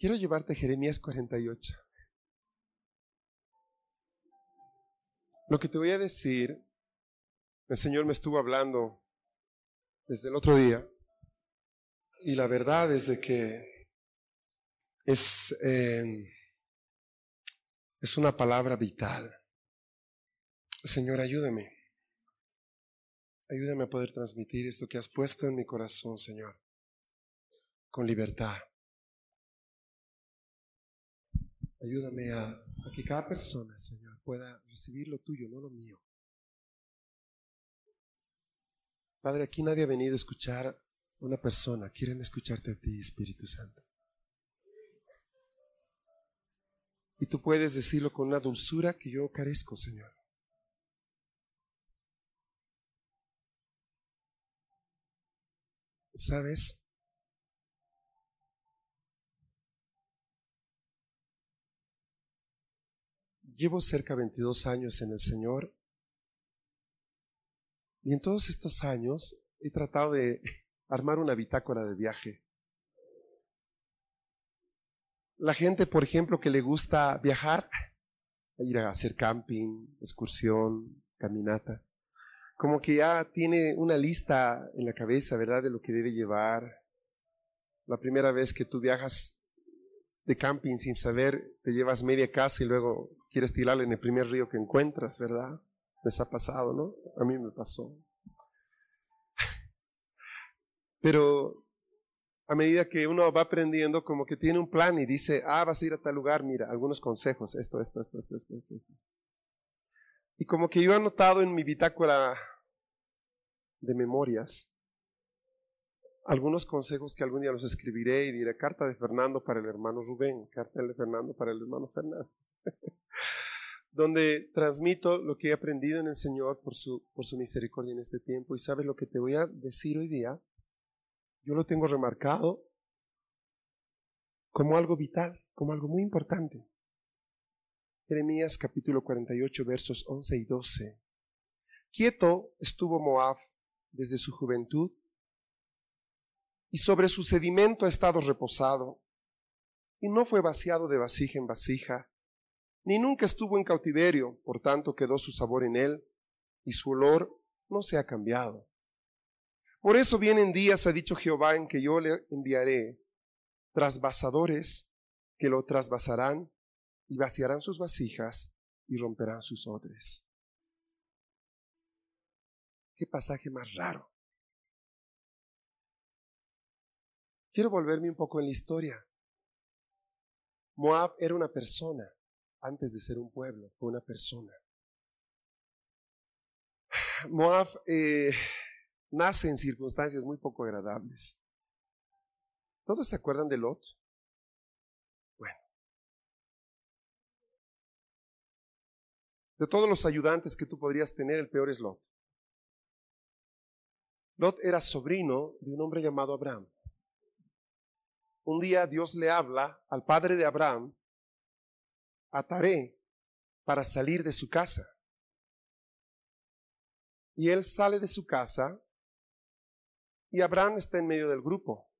Quiero llevarte a Jeremías 48. Lo que te voy a decir, el Señor me estuvo hablando desde el otro día y la verdad es de que es, eh, es una palabra vital. Señor, ayúdame. Ayúdame a poder transmitir esto que has puesto en mi corazón, Señor, con libertad. Ayúdame a, que cada persona, Señor, pueda recibir lo tuyo, no lo mío. Padre, aquí nadie ha venido a escuchar a una persona, quieren escucharte a ti, Espíritu Santo. Y tú puedes decirlo con una dulzura que yo carezco, Señor. ¿Sabes? Llevo cerca de 22 años en el Señor y en todos estos años he tratado de armar una bitácora de viaje. La gente, por ejemplo, que le gusta viajar, ir a hacer camping, excursión, caminata, como que ya tiene una lista en la cabeza, ¿verdad?, de lo que debe llevar. La primera vez que tú viajas de camping sin saber, te llevas media casa y luego quieres tirarle en el primer río que encuentras, ¿verdad? Les ha pasado, ¿no? A mí me pasó. Pero a medida que uno va aprendiendo, como que tiene un plan y dice, ah, vas a ir a tal lugar, mira, algunos consejos, esto, esto, esto, esto, esto. Y como que yo he anotado en mi bitácora de memorias algunos consejos que algún día los escribiré y diré carta de Fernando para el hermano Rubén, carta de Fernando para el hermano Fernando, donde transmito lo que he aprendido en el Señor por su, por su misericordia en este tiempo. Y sabes lo que te voy a decir hoy día, yo lo tengo remarcado como algo vital, como algo muy importante. Jeremías capítulo 48 versos 11 y 12. Quieto estuvo Moab desde su juventud y sobre su sedimento ha estado reposado, y no fue vaciado de vasija en vasija, ni nunca estuvo en cautiverio, por tanto quedó su sabor en él, y su olor no se ha cambiado. Por eso vienen días, ha dicho Jehová, en que yo le enviaré trasvasadores que lo trasvasarán y vaciarán sus vasijas y romperán sus odres. Qué pasaje más raro. Quiero volverme un poco en la historia. Moab era una persona, antes de ser un pueblo, fue una persona. Moab eh, nace en circunstancias muy poco agradables. ¿Todos se acuerdan de Lot? Bueno. De todos los ayudantes que tú podrías tener, el peor es Lot. Lot era sobrino de un hombre llamado Abraham un día Dios le habla al padre de Abraham, a Taré, para salir de su casa. Y él sale de su casa y Abraham está en medio del grupo.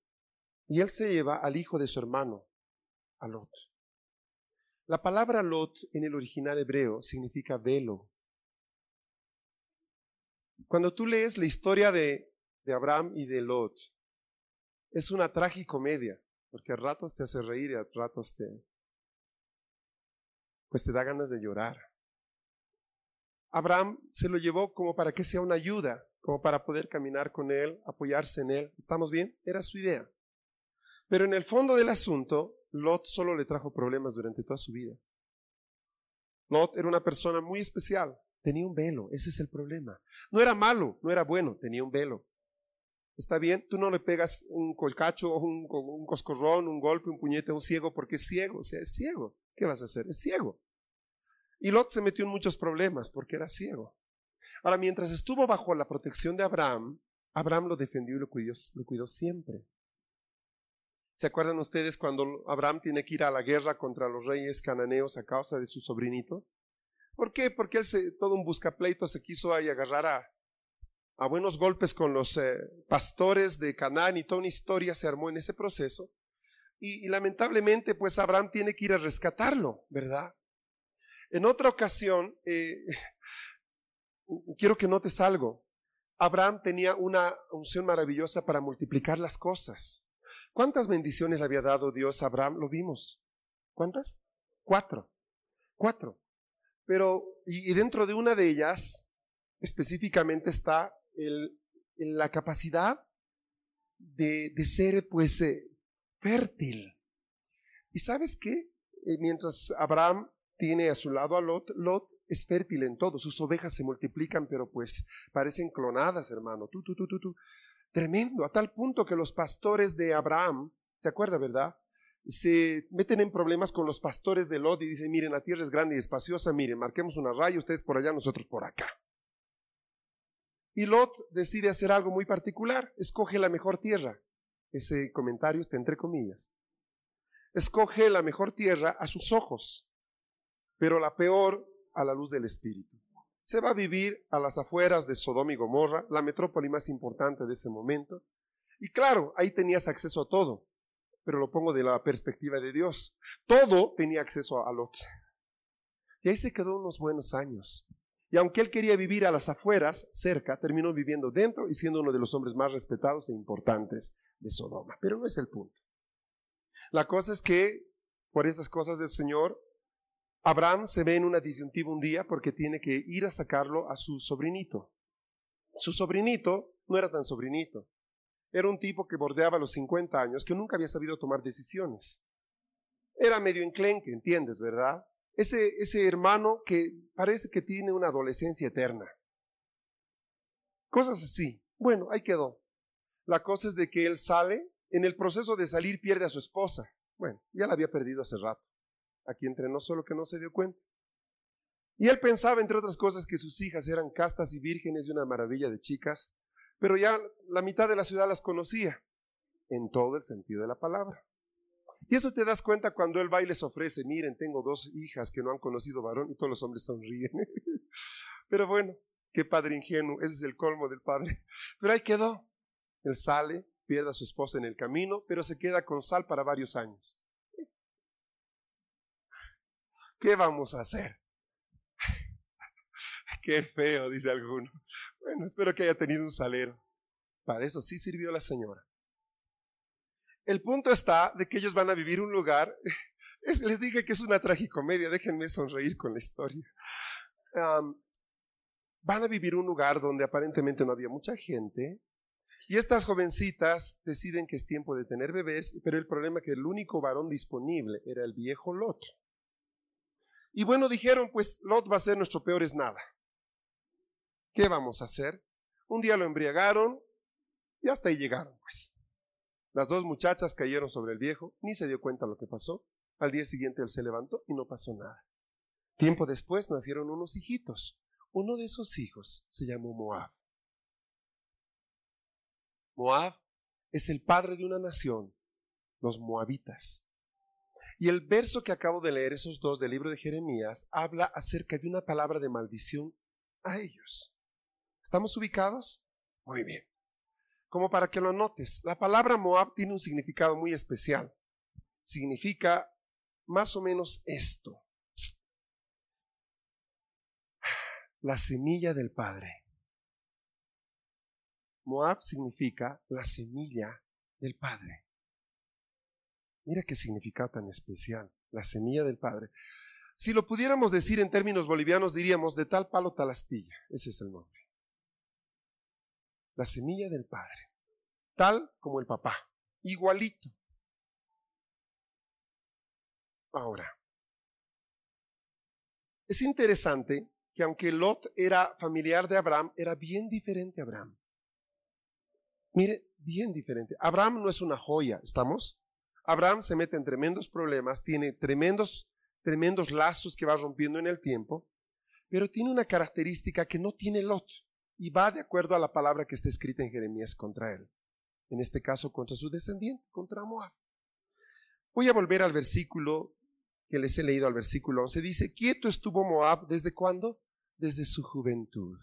Y él se lleva al hijo de su hermano, a Lot. La palabra Lot en el original hebreo significa velo. Cuando tú lees la historia de, de Abraham y de Lot, es una tragicomedia. Porque a ratos te hace reír y a ratos te, pues te da ganas de llorar. Abraham se lo llevó como para que sea una ayuda, como para poder caminar con él, apoyarse en él. ¿Estamos bien? Era su idea. Pero en el fondo del asunto, Lot solo le trajo problemas durante toda su vida. Lot era una persona muy especial, Tenía un velo, ese es el problema. No era malo, no era bueno, tenía un velo. Está bien, tú no le pegas un colcacho, un, un coscorrón, un golpe, un puñete a un ciego porque es ciego, o sea, es ciego. ¿Qué vas a hacer? Es ciego. Y Lot se metió en muchos problemas porque era ciego. Ahora, mientras estuvo bajo la protección de Abraham, Abraham lo defendió y lo cuidó, lo cuidó siempre. ¿Se acuerdan ustedes cuando Abraham tiene que ir a la guerra contra los reyes cananeos a causa de su sobrinito? ¿Por qué? Porque él, se, todo un buscapleito, se quiso ahí agarrar a, a buenos golpes con los eh, pastores de Canaán y toda una historia se armó en ese proceso. Y, lamentablemente, pues Abraham tiene que ir a rescatarlo, ¿verdad? En otra ocasión, eh, quiero que notes algo. Abraham tenía una unción maravillosa para multiplicar las cosas. ¿Cuántas bendiciones le había dado Dios a Abraham? Lo vimos. ¿Cuántas? Cuatro. Cuatro. Pero, y, dentro de una de ellas, específicamente está la capacidad de, ser pues eh, fértil. ¿Y sabes qué? Eh, mientras Abraham tiene a su lado a Lot, Lot es fértil en todo, sus ovejas se multiplican, pero pues parecen clonadas, hermano. Tú, tú, tú, tú. Tremendo, a tal punto que los pastores de Abraham, ¿se acuerda, verdad? Se meten en problemas con los pastores de Lot y dicen, miren, la tierra es grande y espaciosa, miren, marquemos una raya, ustedes por allá, nosotros por acá. Y Lot decide hacer algo muy particular, escoge la mejor tierra. Ese comentario está entre comillas. Escoge la mejor tierra a sus ojos, pero la peor a la luz del Espíritu. Se va a vivir a las afueras de Sodoma y Gomorra, la metrópoli más importante de ese momento. Y claro, ahí tenías acceso a todo, pero lo pongo de la perspectiva de Dios. Todo tenía acceso a Lot. Y ahí se quedó unos buenos años. Y aunque él quería vivir a las afueras, cerca, terminó viviendo dentro y siendo uno de los hombres más respetados e importantes de Sodoma. Pero no es el punto. La cosa es que, por esas cosas del Señor, Abraham se ve en una disyuntiva un día porque tiene que ir a sacarlo a su sobrinito. Su sobrinito no era tan sobrinito. Era un tipo que bordeaba los 50 años, que nunca había sabido tomar decisiones. Era medio enclenque, ¿entiendes, verdad? Ese, ese hermano que parece que tiene una adolescencia eterna. Cosas así. Bueno, ahí quedó. La cosa es de que él sale, en el proceso de salir pierde a su esposa. Bueno, ya la había perdido hace rato. Aquí entrenó solo que no se dio cuenta. Y él pensaba, entre otras cosas, que sus hijas eran castas y vírgenes y una maravilla de chicas, pero ya la mitad de la ciudad las conocía, en todo el sentido de la palabra. Y eso te das cuenta cuando él va y les ofrece, miren, tengo dos hijas que no han conocido varón y todos los hombres sonríen. Pero bueno, qué padre ingenuo, ese es el colmo del padre. Pero ahí quedó. Él sale, pierde a su esposa en el camino, pero se queda con sal para varios años. ¿Qué vamos a hacer? Qué feo, dice alguno. Bueno, espero que haya tenido un salero. Para eso sí sirvió la señora. El punto está de que ellos van a vivir un lugar. les dije que es una tragicomedia, déjenme sonreír con la historia. van a vivir un lugar donde aparentemente no había mucha gente. Y estas jovencitas deciden que es tiempo de tener bebés, pero el problema es que el único varón disponible era el viejo Lot. Y bueno, dijeron, pues Lot va a ser nuestro peor es nada. ¿Qué vamos a hacer? Un día lo embriagaron y hasta ahí llegaron, pues. Las dos muchachas cayeron sobre el viejo, ni se dio cuenta lo que pasó. Al día siguiente él se levantó y no pasó nada. Tiempo después nacieron unos hijitos. Uno de esos hijos se llamó Moab. Moab es el padre de una nación, los moabitas. Y el verso que acabo de leer, esos dos del libro de Jeremías, habla acerca de una palabra de maldición a ellos. ¿Estamos ubicados? Muy bien como para que lo notes. La palabra Moab tiene un significado muy especial. Significa más o menos esto. La semilla del Padre. Moab significa la semilla del Padre. Mira qué significado tan especial, la semilla del Padre. Si lo pudiéramos decir en términos bolivianos, diríamos de tal palo tal astilla. Ese es el nombre la semilla del Padre, tal como el papá, igualito. Ahora, es interesante que que aunque Lot era familiar de Abraham, era bien diferente a Abraham. Mire, bien diferente. Abraham no es una joya, ¿estamos? Abraham se mete en tremendos problemas, tiene tremendos, tremendos lazos que va rompiendo en el tiempo, pero tiene una característica que no tiene Lot y va de acuerdo a la palabra que está escrita en Jeremías contra él. En este caso contra su descendiente, contra Moab. Voy a volver al versículo que les he leído al versículo 11. Dice, quieto estuvo Moab desde cuándo? Desde su juventud.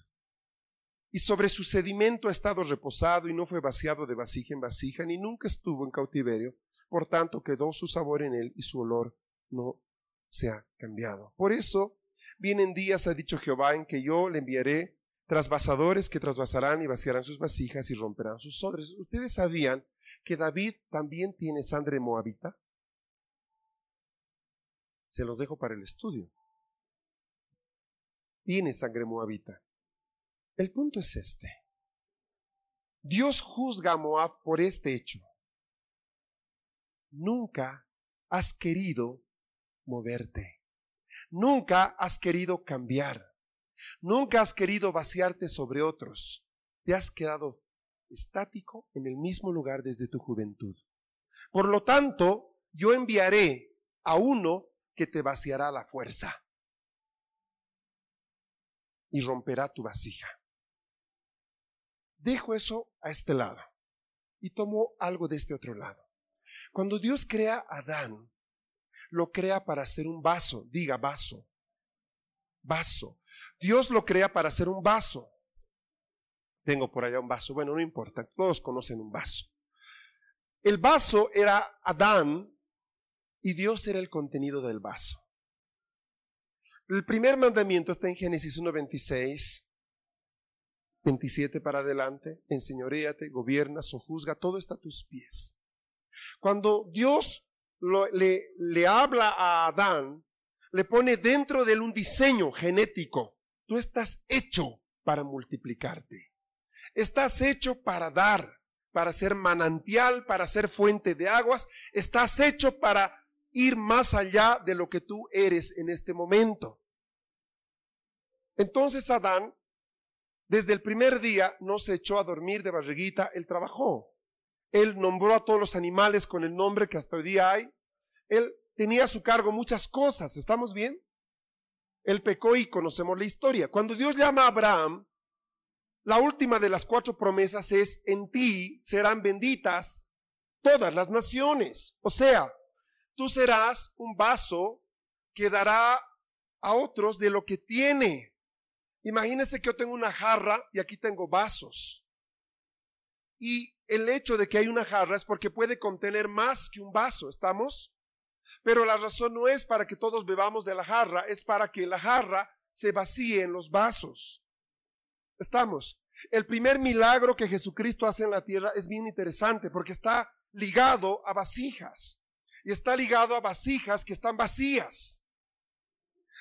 Y sobre su sedimento ha estado reposado y no fue vaciado de vasija en vasija, ni nunca estuvo en cautiverio. Por tanto, quedó su sabor en él y su olor no se ha cambiado. Por eso, vienen días, ha dicho Jehová, en que yo le enviaré trasvasadores que trasvasarán y vaciarán sus vasijas y romperán sus odres. ¿Ustedes sabían que David también tiene sangre moabita? Se los dejo para el estudio. Tiene sangre moabita. El punto es este. Dios juzga a Moab por este hecho. Nunca has querido moverte. Nunca has querido cambiar. Nunca has querido vaciarte sobre otros. Te has quedado estático en el mismo lugar desde tu juventud. Por lo tanto, yo enviaré a uno que te vaciará la fuerza y romperá tu vasija. Dejo eso a este lado y tomo algo de este otro lado. Cuando Dios crea a Adán, lo crea para hacer un vaso, diga vaso, vaso. Dios lo crea para hacer un vaso. Tengo por allá un vaso, bueno, no importa, todos conocen un vaso. El vaso era Adán y Dios era el contenido del vaso. El primer mandamiento está en Génesis 1.26 27 para adelante, enseñoreate, gobierna, sojuzga, todo está a tus pies. Cuando Dios le, le habla a Adán, le pone dentro de él un diseño genético. Tú estás hecho para multiplicarte. Estás hecho para dar, para ser manantial, para ser fuente de aguas. Estás hecho para ir más allá de lo que tú eres en este momento. Entonces Adán desde el primer día no se echó a dormir de barriguita, él trabajó. Él nombró a todos los animales con el nombre que hasta hoy día hay. Él tenía a su cargo muchas cosas, ¿estamos bien? Él pecó y conocemos la historia. Cuando Dios llama a Abraham, la última de las cuatro promesas es, en ti serán benditas todas las naciones. O sea, tú serás un vaso que dará a otros de lo que tiene. Imagínense que yo tengo una jarra y aquí tengo vasos. Y el hecho de que hay una jarra es porque puede contener más que un vaso, ¿estamos? Pero la razón no es para que todos bebamos de la jarra, es para que la jarra se vacíe en los vasos. ¿Estamos? El primer milagro que Jesucristo hace en la tierra es bien interesante porque está ligado a vasijas. Y está ligado a vasijas que están vacías.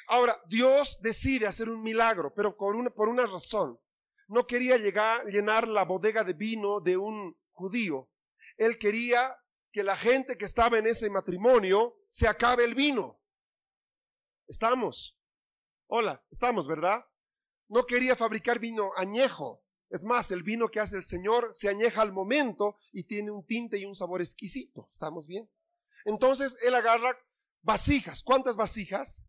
Ahora, Dios decide hacer un milagro, pero por una, por una razón. No quería llegar, llenar la bodega de vino de un judío. Él quería que la gente que estaba en ese matrimonio se acabe el vino. ¿Estamos? Hola, estamos, ¿verdad? No quería fabricar vino añejo. Es más, el vino que hace el Señor se añeja al momento y tiene un tinte y un sabor exquisito. ¿Estamos bien? Entonces él agarra vasijas. ¿Cuántas vasijas?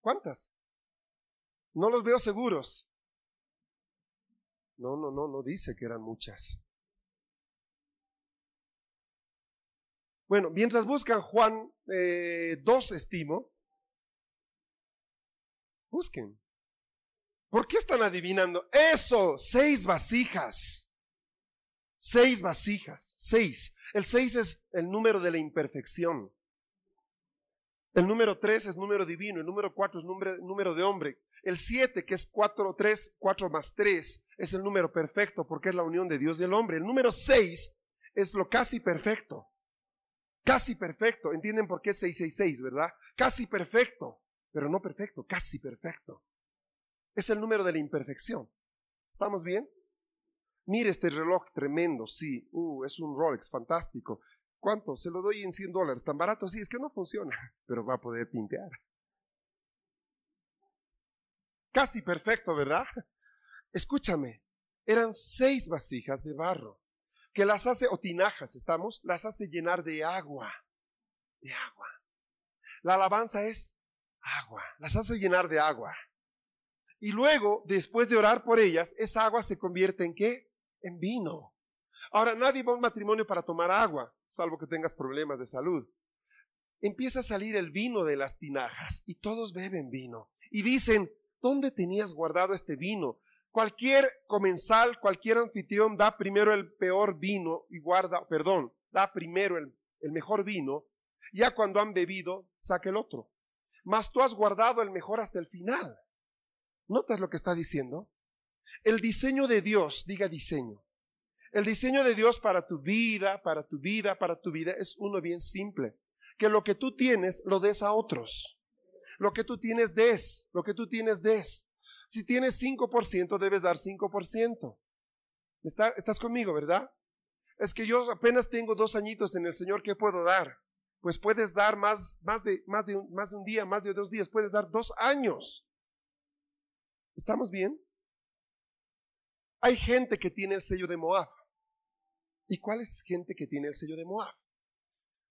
¿Cuántas? No los veo seguros. No, no, no, no dice que eran muchas. Bueno, mientras buscan Juan eh, 2, estimo, busquen. ¿Por qué están adivinando? Eso, seis vasijas. Seis vasijas, seis. El seis es el número de la imperfección. El número 3 es número divino, el número 4 es número, número de hombre. El 7, que es 4, 3, 4 más 3, es el número perfecto porque es la unión de Dios y el hombre. El número 6 es lo casi perfecto. Casi perfecto. ¿Entienden por qué 666, verdad? Casi perfecto, pero no perfecto, casi perfecto. Es el número de la imperfección. ¿Estamos bien? Mire este reloj tremendo, sí. Uh, es un Rolex fantástico. ¿Cuánto? Se lo doy en 100 dólares. Tan barato, sí, es que no funciona, pero va a poder pintear. Casi perfecto, ¿verdad? Escúchame, eran seis vasijas de barro, que las hace, o tinajas, ¿estamos? Las hace llenar de agua, de agua. La alabanza es agua, las hace llenar de agua. Y luego, después de orar por ellas, esa agua se convierte en qué? En vino. Ahora, nadie va a un matrimonio para tomar agua, salvo que tengas problemas de salud. Empieza a salir el vino de las tinajas y todos beben vino. Y dicen, ¿dónde tenías guardado este vino? Cualquier comensal, cualquier anfitrión da primero el peor vino y guarda, perdón, da primero el, mejor vino. Ya cuando han bebido, saca el otro. Mas tú has guardado el mejor hasta el final. ¿Notas lo que está diciendo? El diseño de Dios, diga diseño. El diseño de Dios para tu vida, para tu vida, para tu vida es uno bien simple. Que lo que tú tienes lo des a otros. Lo que tú tienes des, lo que tú tienes des. Si tienes 5%, debes dar 5%. ¿Estás conmigo, verdad? Es que yo apenas tengo dos añitos en el Señor, ¿qué puedo dar? Pues puedes dar más, más, de, más, de, más de un día, más de dos días, puedes dar dos años. ¿Estamos bien? Hay gente que tiene el sello de Moab. ¿Y cuál es gente que tiene el sello de Moab?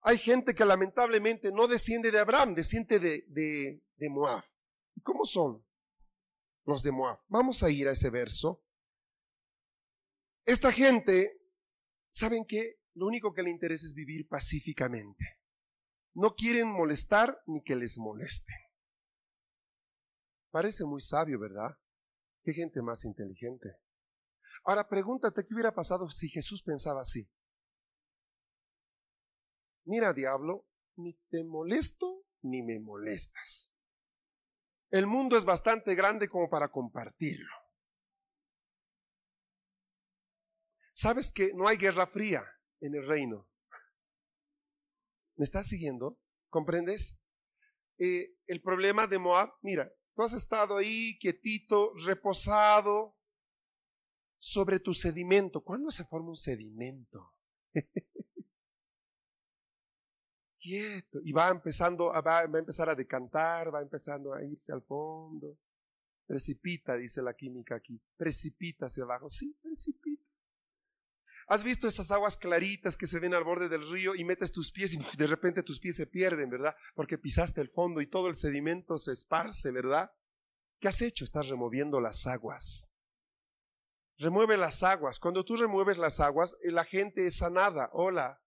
Hay gente que lamentablemente no desciende de Abraham, desciende de, de, de Moab. ¿Y cómo son los de Moab? Vamos a ir a ese verso. Esta gente, ¿saben qué? Lo único que le interesa es vivir pacíficamente. No quieren molestar ni que les molesten. Parece muy sabio, ¿verdad? Qué gente más inteligente. Ahora pregúntate qué hubiera pasado si Jesús pensaba así. Mira, diablo, ni te molesto ni me molestas. El mundo es bastante grande como para compartirlo. ¿Sabes que no hay guerra fría en el reino? ¿Me estás siguiendo? ¿Comprendes? Eh, el problema de Moab, mira, tú has estado ahí quietito, reposado, sobre tu sedimento. ¿Cuándo se forma un sedimento? Y va empezando, va, a empezar a decantar, va empezando a irse al fondo. Precipita, dice la química aquí. Precipita hacia abajo. Sí, precipita. ¿Has visto esas aguas claritas que se ven al borde del río y metes tus pies y de repente tus pies se pierden, ¿verdad? Porque pisaste el fondo y todo el sedimento se esparce, ¿verdad? ¿Qué has hecho? Estás removiendo las aguas. Remueve las aguas. Cuando tú remueves las aguas, la gente es sanada. Hola.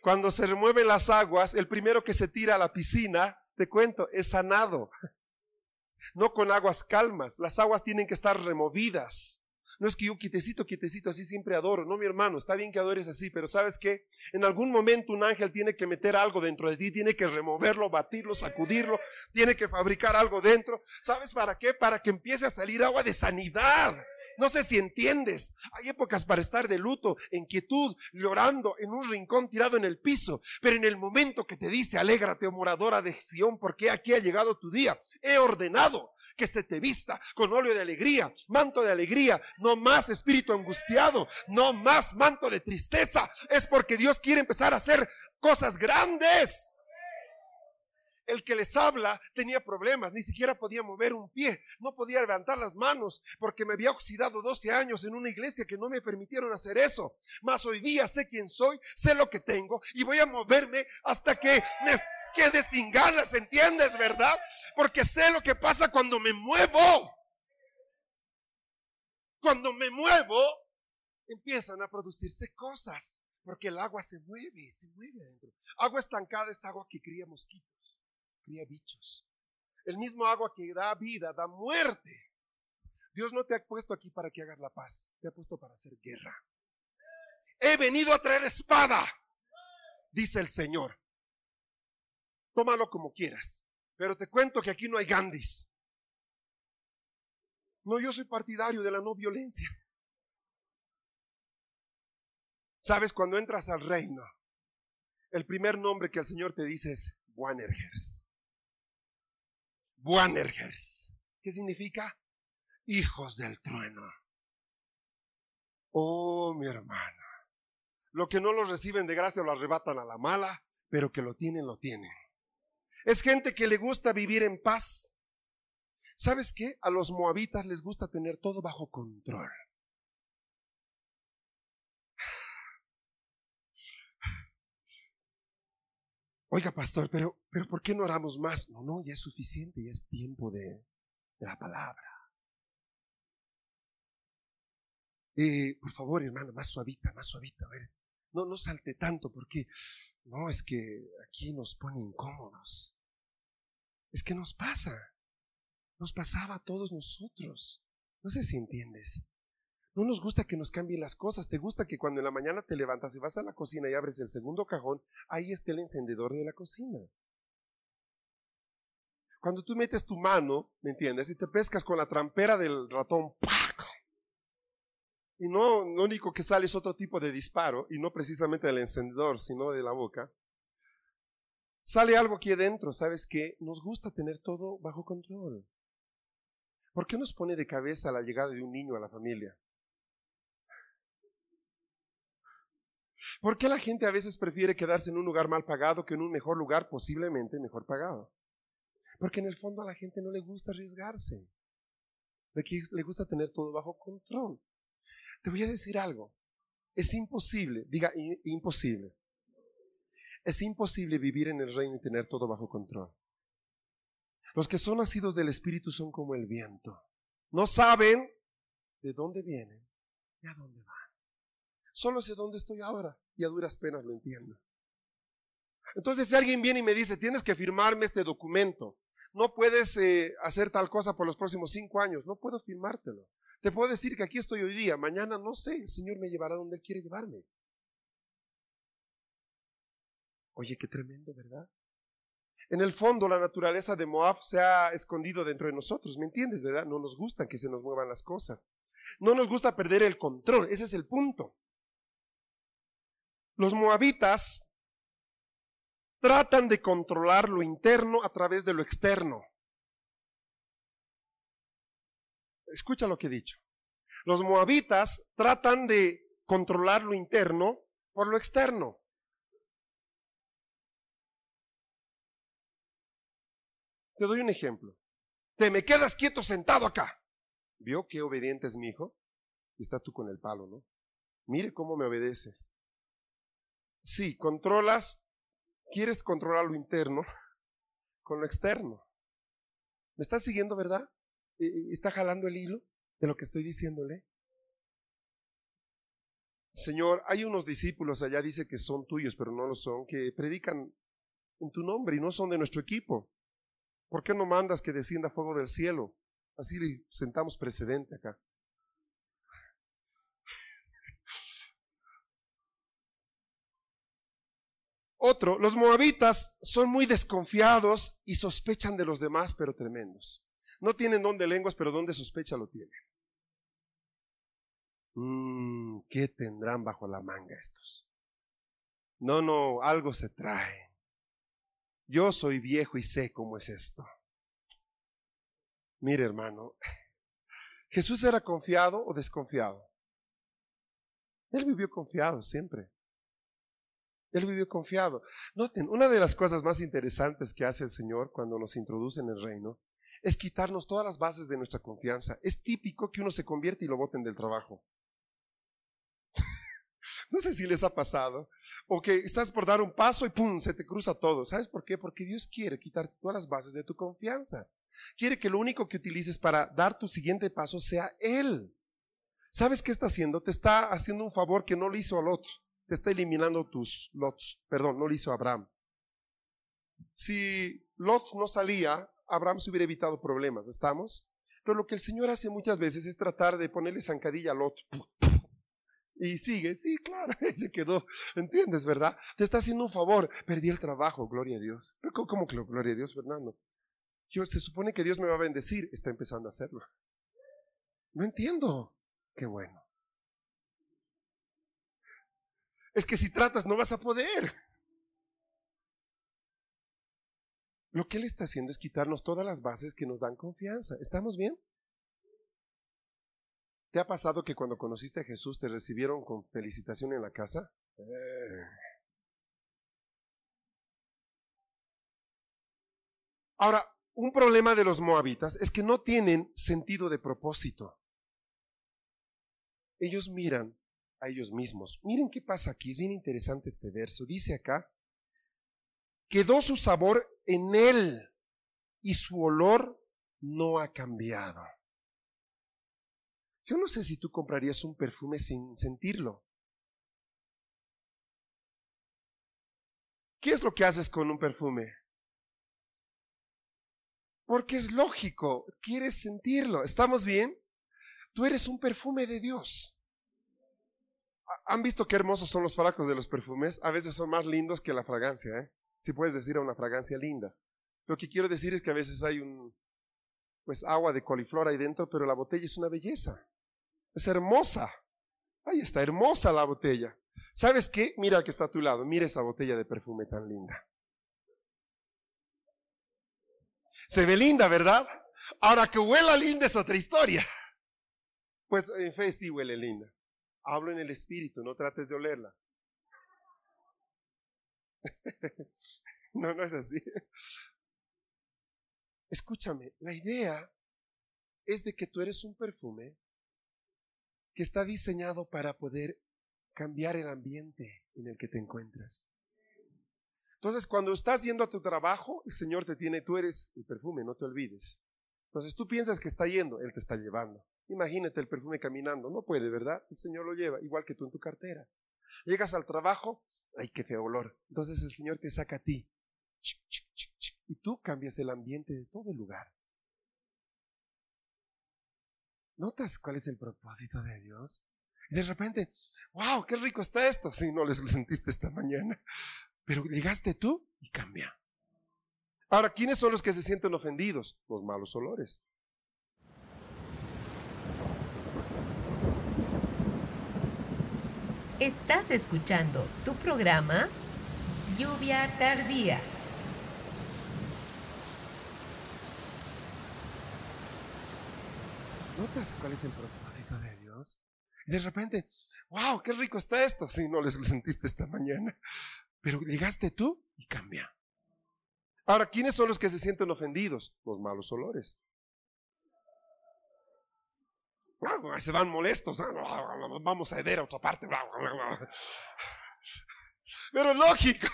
Cuando se remueven las aguas, el primero que se tira a la piscina, te cuento, es sanado. No con aguas calmas. Las aguas tienen que estar removidas. No es que yo quitecito, quitecito, así siempre adoro. No, mi hermano, está bien que adores así, pero ¿sabes qué? En algún momento un ángel tiene que meter algo dentro de ti, tiene que removerlo, batirlo, sacudirlo, tiene que fabricar algo dentro. ¿Sabes para qué? Para que empiece a salir agua de sanidad. No sé si entiendes. Hay épocas para estar de luto, en quietud, llorando en un rincón tirado en el piso. Pero en el momento que te dice, alégrate, oh moradora de Sión, porque aquí ha llegado tu día. He ordenado que se te vista con óleo de alegría, manto de alegría, no más espíritu angustiado, no más manto de tristeza. Es porque Dios quiere empezar a hacer cosas grandes el que les habla tenía problemas, ni siquiera podía mover un pie, no podía levantar las manos, porque me había oxidado 12 años en una iglesia que no me permitieron hacer eso. Mas hoy día sé quién soy, sé lo que tengo y voy a moverme hasta que me quede sin ganas, ¿entiendes, verdad? Porque sé lo que pasa cuando me muevo. Cuando me muevo, empiezan a producirse cosas, porque el agua se mueve, se mueve adentro. Agua estancada es agua que cría mosquitos cría bichos. El mismo agua que da vida, da muerte. Dios no te ha puesto aquí para que hagas la paz, te ha puesto para hacer guerra. He venido a traer espada, dice el Señor. Tómalo como quieras, pero te cuento que aquí no hay Gandhis. No, yo soy partidario de la no violencia. Sabes, cuando entras al reino, el primer nombre que el Señor te dice es Buanergers. Buanergers. ¿Qué significa? Hijos del trueno. Oh, mi hermana. Lo que no lo reciben de gracia lo arrebatan a la mala, pero que lo tienen, lo tienen. Es gente que le gusta vivir en paz. ¿Sabes qué? A los moabitas les gusta tener todo bajo control. Oiga, pastor, pero, pero ¿por qué no oramos más? No, no, ya es suficiente, ya es tiempo de, la palabra. Eh, por favor, hermano, más suavita, más suavita. A ver, no, no salte tanto porque no, es que aquí nos pone incómodos. Es que nos pasa. Nos pasaba a todos nosotros. No sé si entiendes. No nos gusta que nos cambien las cosas. Te gusta que cuando en la mañana te levantas y vas a la cocina y abres el segundo cajón, ahí esté el encendedor de la cocina. Cuando tú metes tu mano, ¿me entiendes? Y te pescas con la trampera del ratón, y no, lo único que sale es otro tipo de disparo, y no precisamente del encendedor, sino de la boca, sale algo aquí adentro, ¿sabes qué? Nos gusta tener todo bajo control. ¿Por qué nos pone de cabeza la llegada de un niño a la familia? ¿Por qué la gente a veces prefiere quedarse en un lugar mal pagado que en un mejor lugar, posiblemente mejor pagado? Porque en el fondo a la gente no le gusta arriesgarse. Le gusta tener todo bajo control. Te voy a decir algo. Es imposible, diga imposible. Es imposible vivir en el reino y tener todo bajo control. Los que son nacidos del Espíritu son como el viento. No saben de dónde vienen y a dónde van. Solo sé dónde estoy ahora y a duras penas lo entiendo. Entonces, si alguien viene y me dice, tienes que firmarme este documento, no puedes eh, hacer tal cosa por los próximos cinco años, no puedo firmártelo. Te puedo decir que aquí estoy hoy día, mañana no sé, el Señor me llevará donde Él quiere llevarme. Oye, qué tremendo, ¿verdad? En el fondo, la naturaleza de Moab se ha escondido dentro de nosotros, ¿me entiendes, verdad? No nos gusta que se nos muevan las cosas. No nos gusta perder el control, ese es el punto. Los moabitas tratan de controlar lo interno a través de lo externo. Escucha lo que he dicho. Los moabitas tratan de controlar lo interno por lo externo. Te doy un ejemplo. Te me quedas quieto sentado acá. ¿Vio qué obediente es mi hijo? Estás tú con el palo, ¿no? Mire cómo me obedece. Sí, controlas, quieres controlar lo interno con lo externo. ¿Me estás siguiendo, verdad? ¿Está jalando el hilo de lo que estoy diciéndole? Señor, hay unos discípulos allá, dice que son tuyos, pero no lo son, que predican en tu nombre y no son de nuestro equipo. ¿Por qué no mandas que descienda fuego del cielo? Así sentamos precedente acá. Otro, los moabitas son muy desconfiados y sospechan de los demás, pero tremendos. No tienen don de lenguas, pero don de sospecha lo tienen. Mm, ¿Qué tendrán bajo la manga estos? No, no, algo se trae. Yo soy viejo y sé cómo es esto. Mire, hermano, ¿Jesús era confiado o desconfiado? Él vivió confiado siempre. Él vivió confiado. Noten, una de las cosas más interesantes que hace el Señor cuando nos introduce en el reino es quitarnos todas las bases de nuestra confianza. Es típico que uno se convierte y lo voten del trabajo. no sé si les ha pasado. O que estás por dar un paso y ¡pum! se te cruza todo. ¿Sabes por qué? Porque Dios quiere quitar todas las bases de tu confianza. Quiere que lo único que utilices para dar tu siguiente paso sea Él. ¿Sabes qué está haciendo? Te está haciendo un favor que no le hizo al otro. Te está eliminando tus lots. Perdón, no le hizo a Abraham. Si Lot no salía, Abraham se hubiera evitado problemas, ¿estamos? Pero lo que el Señor hace muchas veces es tratar de ponerle zancadilla al otro. Y sigue, sí, claro, se quedó, ¿entiendes, verdad? Te está haciendo un favor, perdí el trabajo, gloria a Dios. Pero ¿cómo, que gloria a Dios, Fernando? Yo, se supone que Dios me va a bendecir, está empezando a hacerlo. No entiendo. Qué bueno. Es que si tratas no vas a poder. Lo que Él está haciendo es quitarnos todas las bases que nos dan confianza. ¿Estamos bien? ¿Te ha pasado que cuando conociste a Jesús te recibieron con felicitación en la casa? Ahora, un problema de los moabitas es que no tienen sentido de propósito. Ellos miran a ellos mismos. Miren qué pasa aquí, es bien interesante este verso. Dice acá, quedó su sabor en él y su olor no ha cambiado. Yo no sé si tú comprarías un perfume sin sentirlo. ¿Qué es lo que haces con un perfume? Porque es lógico, quieres sentirlo. ¿Estamos bien? Tú eres un perfume de Dios. ¿Han visto qué hermosos son los frascos de los perfumes? A veces son más lindos que la fragancia, ¿eh? Si puedes decir a una fragancia linda. Lo que quiero decir es que a veces hay un, pues agua de coliflor ahí dentro, pero la botella es una belleza. Es hermosa. Ahí está, hermosa la botella. ¿Sabes qué? Mira que está a tu lado. Mira esa botella de perfume tan linda. Se ve linda, ¿verdad? Ahora que huela linda es otra historia. Pues en fe sí huele linda. Hablo en el espíritu, no trates de olerla. no, no es así. Escúchame, la idea es de que tú eres un perfume que está diseñado para poder cambiar el ambiente en el que te encuentras. Entonces, cuando estás yendo a tu trabajo, el Señor te tiene, tú eres el perfume, no te olvides. Entonces, tú piensas que está yendo, Él te está llevando. Imagínate el perfume caminando, no puede, ¿verdad? El Señor lo lleva, igual que tú en tu cartera. Llegas al trabajo, ay, qué feo olor. Entonces el Señor te saca a ti. Y tú cambias el ambiente de todo el lugar. ¿Notas cuál es el propósito de Dios? Y de repente, wow, qué rico está esto. Si no les sentiste esta mañana. Pero llegaste tú y cambia. Ahora, ¿quiénes son los que se sienten ofendidos? Los malos olores. Estás escuchando tu programa Lluvia Tardía. ¿Notas cuál es el propósito de Dios? Y de repente, wow, qué rico está esto. Si no les sentiste esta mañana. Pero llegaste tú y cambia. Ahora, ¿quiénes son los que se sienten ofendidos? Los malos olores. Se van molestos. Vamos a ver a otra parte. Pero lógico.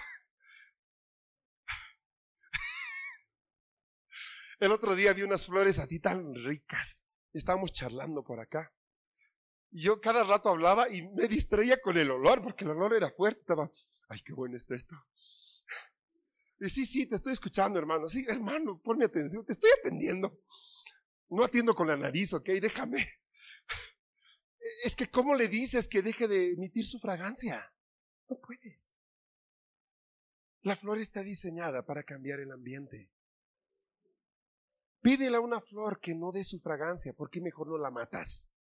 El otro día vi unas flores a ti tan ricas. Estábamos charlando por acá. Yo cada rato hablaba y me distraía con el olor, porque el olor era fuerte. Ay, qué bueno está esto. Sí, sí, te estoy escuchando, hermano. Sí, hermano, ponme atención, te estoy atendiendo. No atiendo con la nariz, ok, déjame. Es que, ¿cómo le dices que deje de emitir su fragancia? No puedes. La flor está diseñada para cambiar el ambiente. Pídele a una flor que no dé su fragancia, porque mejor no la matas.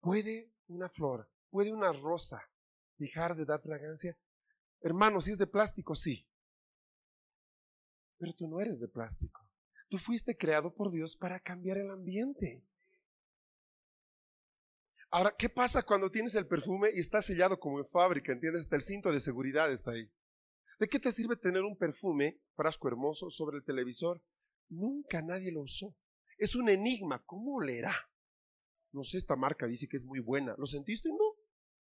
¿Puede una flor, puede una rosa dejar de dar fragancia? Hermano, si es de plástico, sí. Pero tú no eres de plástico. Tú fuiste creado por Dios para cambiar el ambiente. Ahora, ¿qué pasa cuando tienes el perfume y está sellado como en fábrica? ¿Entiendes? Hasta el cinto de seguridad está ahí. ¿De qué te sirve tener un perfume, frasco hermoso, sobre el televisor Nunca nadie lo usó. Es un enigma. ¿Cómo leerá? No sé, esta marca dice que es muy buena. ¿Lo sentiste? No.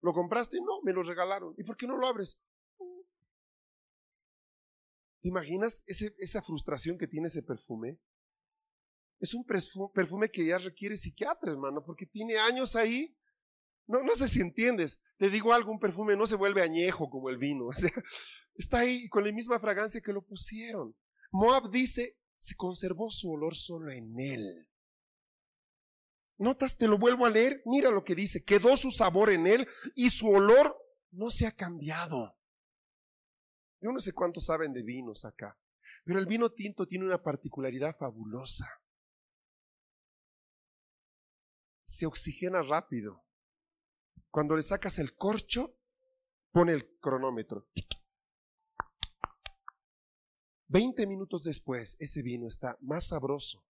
¿Lo compraste? No, me lo regalaron. ¿Y por qué no lo abres? ¿Te imaginas esa frustración que tiene ese perfume? Es un perfume que ya requiere psiquiatra, hermano, porque tiene años ahí. No, no sé si entiendes. Te digo algo, un perfume no se vuelve añejo como el vino. Está ahí con la misma fragancia que lo pusieron. Moab dice, se conservó su olor solo en él. ¿Notas? Te lo vuelvo a leer. Mira lo que dice. Quedó su sabor en él y su olor no se ha cambiado. Yo no sé cuántos saben de vinos acá, pero el vino tinto tiene una particularidad fabulosa. Se oxigena rápido. Cuando le sacas el corcho, pone el cronómetro. Veinte minutos después, ese vino está más sabroso.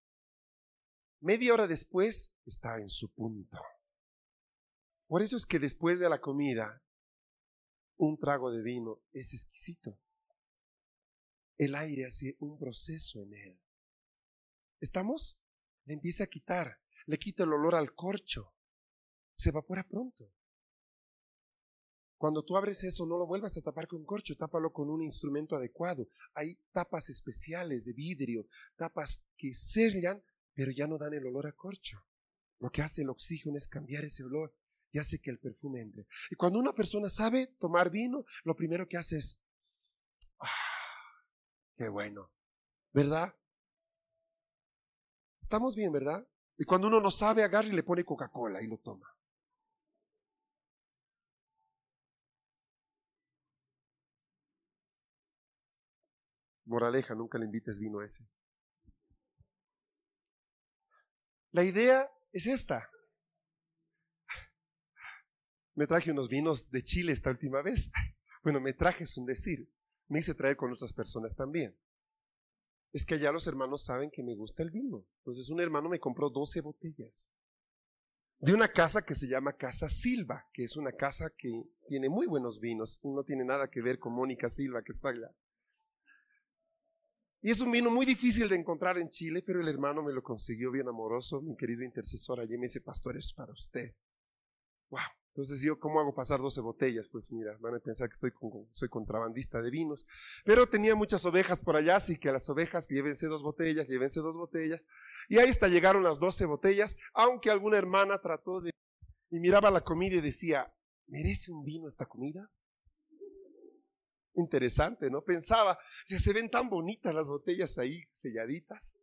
Media hora después, está en su punto. Por eso es que después de la comida, un trago de vino es exquisito. El aire hace un proceso en él. ¿Estamos? Le empieza a quitar, le quita el olor al corcho, se evapora pronto. Cuando tú abres eso, no lo vuelvas a tapar con corcho, tápalo con un instrumento adecuado. Hay tapas especiales de vidrio, tapas que sellan, pero ya no dan el olor a corcho. Lo que hace el oxígeno es cambiar ese olor y hace que el perfume entre. Y cuando una persona sabe tomar vino, lo primero que hace es, ah, qué bueno, ¿verdad? Estamos bien, ¿verdad? Y cuando uno no sabe, agarra y le pone Coca-Cola y lo toma. Moraleja, nunca le invites vino ese. La idea es esta. Me traje unos vinos de Chile esta última vez. Bueno, me traje es un decir. Me hice traer con otras personas también. Es que allá los hermanos saben que me gusta el vino. Entonces un hermano me compró 12 botellas. De una casa que se llama Casa Silva, que es una casa que tiene muy buenos vinos. Y no tiene nada que ver con Mónica Silva, que está allá. Y es un vino muy difícil de encontrar en Chile, pero el hermano me lo consiguió bien amoroso, mi querido intercesor allí me dice, pastor, es para usted. Wow. Entonces yo, ¿cómo hago pasar 12 botellas? Pues mira, van a pensar que estoy soy contrabandista de vinos. Pero tenía muchas ovejas por allá, así que a las ovejas llévense dos botellas, llévense dos botellas. Y ahí hasta llegaron las 12 botellas, aunque alguna hermana trató de... Y miraba la comida y decía, ¿merece un vino esta comida? Interesante, ¿no? Pensaba, se ven tan bonitas las botellas ahí selladitas.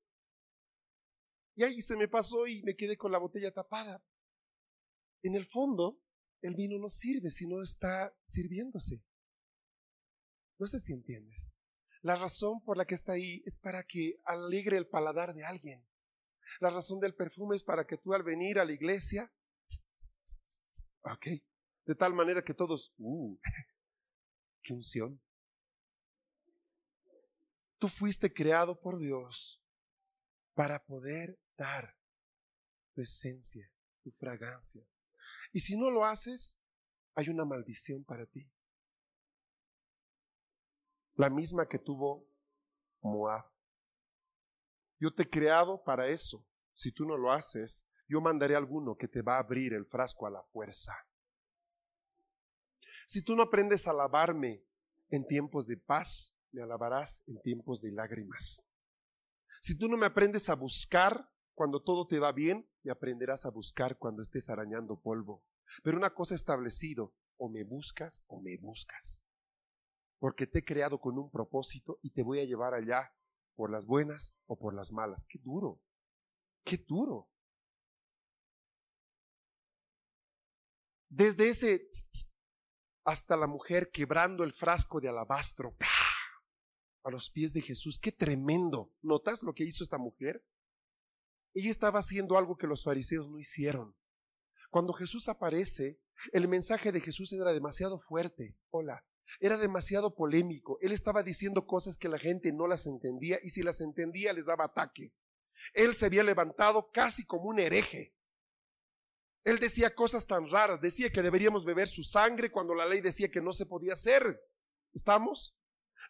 Y ahí se me pasó y me quedé con la botella tapada. En el fondo, el vino no sirve si no está sirviéndose. No sé si entiendes. La razón por la que está ahí es para que alegre el paladar de alguien. La razón del perfume es para que tú al venir a la iglesia, ok, de tal manera que todos, uh, qué unción. Tú fuiste creado por Dios para poder dar tu esencia, tu fragancia. Y si no lo haces, hay una maldición para ti. La misma que tuvo Moab. Yo te he creado para eso. Si tú no lo haces, yo mandaré a alguno que te va a abrir el frasco a la fuerza. Si tú no aprendes a alabarme en tiempos de paz, me alabarás en tiempos de lágrimas. Si tú no me aprendes a buscar cuando todo te va bien, me aprenderás a buscar cuando estés arañando polvo. Pero una cosa establecido, o me buscas o me buscas. Porque te he creado con un propósito y te voy a llevar allá por las buenas o por las malas. Qué duro, qué duro. Desde ese hasta la mujer quebrando el frasco de alabastro a los pies de Jesús. Qué tremendo. ¿Notas lo que hizo esta mujer? Ella estaba haciendo algo que los fariseos no hicieron. Cuando Jesús aparece, el mensaje de Jesús era demasiado fuerte. Hola. Era demasiado polémico. Él estaba diciendo cosas que la gente no las entendía y si las entendía les daba ataque. Él se había levantado casi como un hereje. Él decía cosas tan raras. Decía que deberíamos beber su sangre cuando la ley decía que no se podía hacer. ¿Estamos?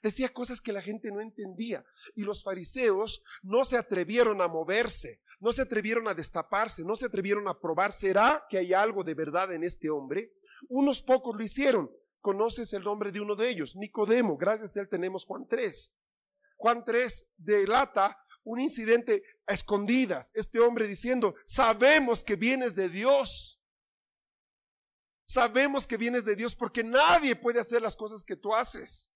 Decía cosas que la gente no entendía. Y los fariseos no se atrevieron a moverse, no se atrevieron a destaparse, no se atrevieron a probar, ¿será que hay algo de verdad en este hombre? Unos pocos lo hicieron. ¿Conoces el nombre de uno de ellos? Nicodemo. Gracias a él tenemos Juan 3. Juan 3 delata un incidente a escondidas. Este hombre diciendo, sabemos que vienes de Dios. Sabemos que vienes de Dios porque nadie puede hacer las cosas que tú haces.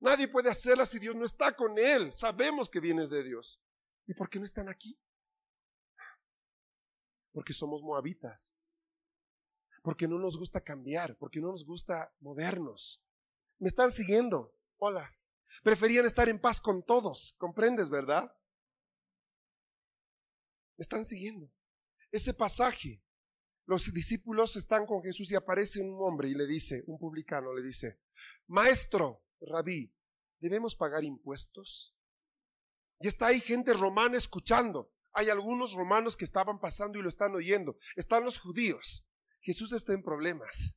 Nadie puede hacerlas si Dios no está con él. Sabemos que vienes de Dios. ¿Y por qué no están aquí? Porque somos moabitas. Porque no nos gusta cambiar, porque no nos gusta movernos. Me están siguiendo. Hola. Preferían estar en paz con todos. ¿Comprendes, verdad? Me están siguiendo. Ese pasaje, los discípulos están con Jesús y aparece un hombre y le dice, un publicano le dice, Maestro, rabí, ¿debemos pagar impuestos? Y está ahí gente romana escuchando. Hay algunos romanos que estaban pasando y lo están oyendo. Están los judíos. Jesús está en problemas.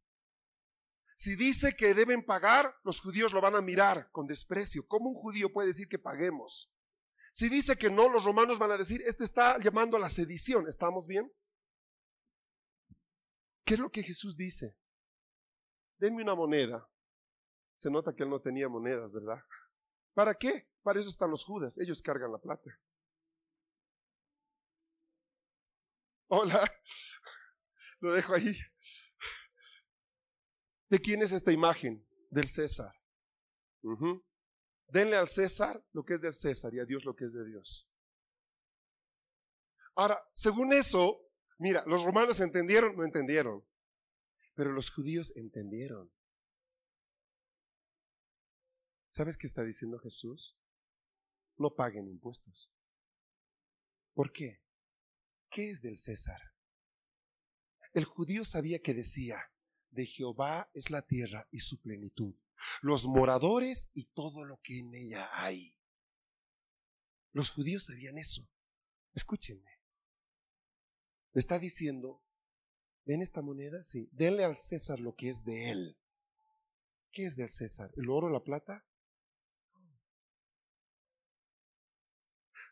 Si dice que deben pagar, los judíos lo van a mirar con desprecio. ¿Cómo un judío puede decir que paguemos? Si dice que no, los romanos van a decir, este está llamando a la sedición. ¿Estamos bien? ¿Qué es lo que Jesús dice? Denme una moneda. Se nota que él no tenía monedas, ¿verdad? ¿Para qué? Para eso están los judas. Ellos cargan la plata. Hola. Lo dejo ahí. ¿De quién es esta imagen? Del César. Denle al César lo que es del César y a Dios lo que es de Dios. Ahora, según eso, mira, los romanos entendieron, no entendieron, pero los judíos entendieron. ¿Sabes qué está diciendo Jesús? No paguen impuestos. ¿Por qué? ¿Qué es del César? El judío sabía que decía, de Jehová es la tierra y su plenitud, los moradores y todo lo que en ella hay. Los judíos sabían eso. Escúchenme. Está diciendo, ¿ven esta moneda? Sí, denle al César lo que es de él. ¿Qué es del César? ¿El oro, la plata?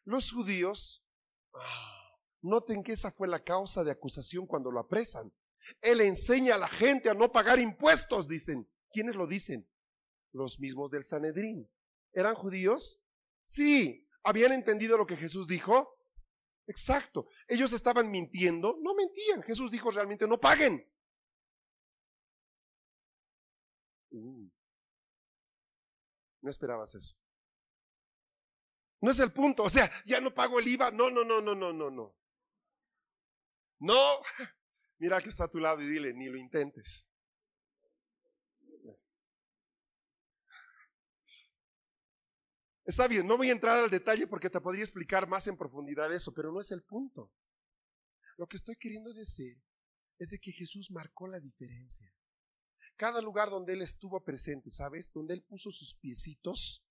Los judíos, noten que esa fue la causa de acusación cuando lo apresan. Él enseña a la gente a no pagar impuestos, dicen. ¿Quiénes lo dicen? Los mismos del Sanedrín. ¿Eran judíos? Sí. ¿Habían entendido lo que Jesús dijo? Exacto. Ellos estaban mintiendo. No mentían. Jesús dijo realmente no paguen. Uh. No esperabas eso. No es el punto. O sea, ya no pago el IVA. No, no, no, no, no, no, no. No. Mira que está a tu lado y dile, ni lo intentes. Está bien, no voy a entrar al detalle porque te podría explicar más en profundidad eso, pero no es el punto. Lo que estoy queriendo decir es de que Jesús marcó la diferencia. Cada lugar donde Él estuvo presente, ¿sabes? Donde Él puso sus piecitos,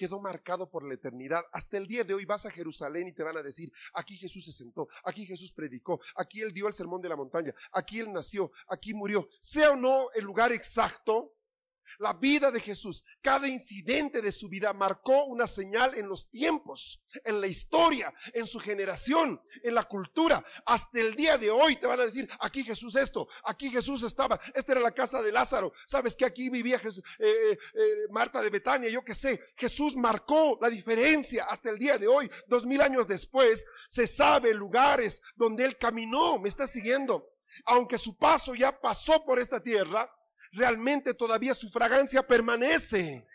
quedó marcado por la eternidad. Hasta el día de hoy vas a Jerusalén y te van a decir, aquí Jesús se sentó, aquí Jesús predicó, aquí Él dio el sermón de la montaña, aquí Él nació, aquí murió. Sea o no el lugar exacto, la vida de Jesús, cada incidente de su vida marcó una señal en los tiempos, en la historia, en su generación, en la cultura. Hasta el día de hoy te van a decir, aquí Jesús esto, aquí Jesús estaba, esta era la casa de Lázaro, sabes que aquí vivía Jesús, eh, eh, eh, Marta de Betania, yo qué sé. Jesús marcó la diferencia hasta el día de hoy, dos mil años después, se sabe lugares donde él caminó, me está siguiendo. Aunque su paso ya pasó por esta tierra, realmente todavía su fragancia permanece.